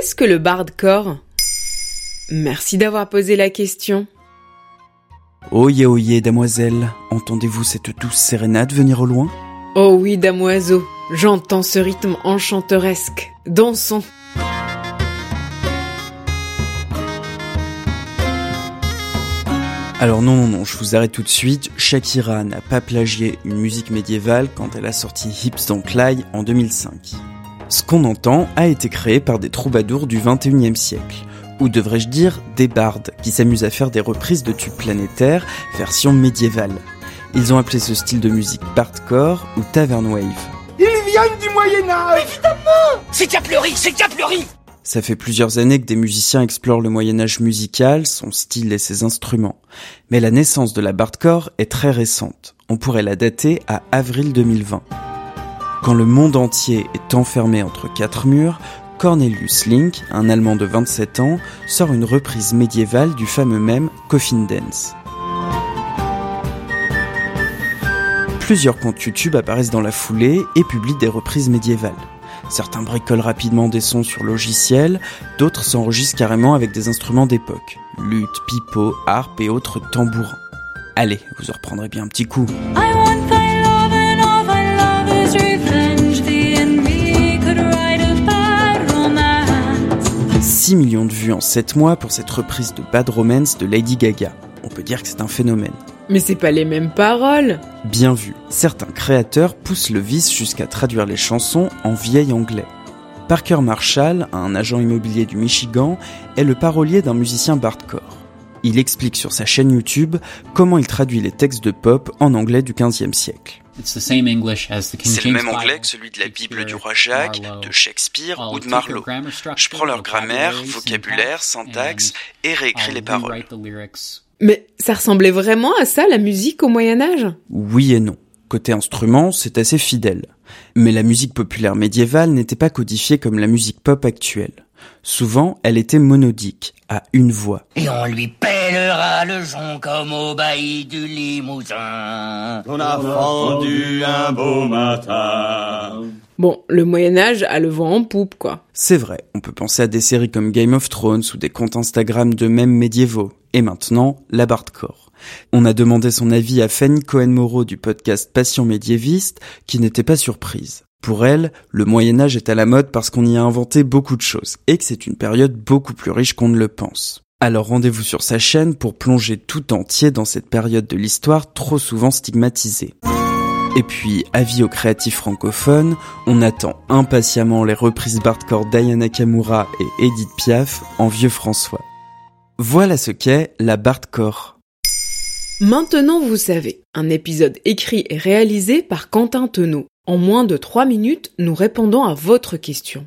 Qu'est-ce que le bardcore? Merci d'avoir posé la question. Oyez, oyez, damoiselle, entendez-vous cette douce sérénade venir au loin? Oh oui, damoiseau, j'entends ce rythme enchanteresque. Dansons. Alors non, non, non, je vous arrête tout de suite. Shakira n'a pas plagié une musique médiévale quand elle a sorti Hips Don't Lie en 2005. Ce qu'on entend a été créé par des troubadours du 21e siècle, ou devrais-je dire des bardes, qui s'amusent à faire des reprises de tubes planétaires version médiévale. Ils ont appelé ce style de musique bardcore ou tavern wave. Ils viennent du Moyen Âge Évidemment C'est Caplery, c'est Caplery Ça fait plusieurs années que des musiciens explorent le Moyen Âge musical, son style et ses instruments. Mais la naissance de la bardcore est très récente. On pourrait la dater à avril 2020. Quand le monde entier est enfermé entre quatre murs, Cornelius Link, un Allemand de 27 ans, sort une reprise médiévale du fameux même Coffin Dance. Plusieurs comptes YouTube apparaissent dans la foulée et publient des reprises médiévales. Certains bricolent rapidement des sons sur logiciel, d'autres s'enregistrent carrément avec des instruments d'époque. Lutte, pipeau, harpe et autres tambourins. Allez, vous en reprendrez bien un petit coup. 6 millions de vues en 7 mois pour cette reprise de Bad Romance de Lady Gaga. On peut dire que c'est un phénomène. Mais c'est pas les mêmes paroles. Bien vu, certains créateurs poussent le vice jusqu'à traduire les chansons en vieil anglais. Parker Marshall, un agent immobilier du Michigan, est le parolier d'un musicien bardcore. Il explique sur sa chaîne YouTube comment il traduit les textes de pop en anglais du 15e siècle. C'est le même anglais que celui de la Bible du roi Jacques, de Shakespeare ou de Marlowe. Je prends leur grammaire, vocabulaire, syntaxe et réécris les paroles. Mais ça ressemblait vraiment à ça, la musique au Moyen Âge? Oui et non. Côté instrument, c'est assez fidèle. Mais la musique populaire médiévale n'était pas codifiée comme la musique pop actuelle. Souvent, elle était monodique, à une voix. Et on lui le jonc comme au bailli du Limousin. On a fendu un beau matin. Bon, le Moyen Âge a le vent en poupe, quoi. C'est vrai, on peut penser à des séries comme Game of Thrones ou des comptes Instagram de mêmes médiévaux. Et maintenant, la bardcore. On a demandé son avis à Fanny Cohen-Moreau du podcast Passion médiéviste, qui n'était pas surprise. Pour elle, le Moyen Âge est à la mode parce qu'on y a inventé beaucoup de choses, et que c'est une période beaucoup plus riche qu'on ne le pense. Alors rendez-vous sur sa chaîne pour plonger tout entier dans cette période de l'histoire trop souvent stigmatisée. Et puis, avis aux créatifs francophones, on attend impatiemment les reprises bardcore d'Ayana Kamura et Edith Piaf en Vieux François. Voilà ce qu'est la bardcore. Maintenant vous savez, un épisode écrit et réalisé par Quentin Tenot. En moins de 3 minutes, nous répondons à votre question.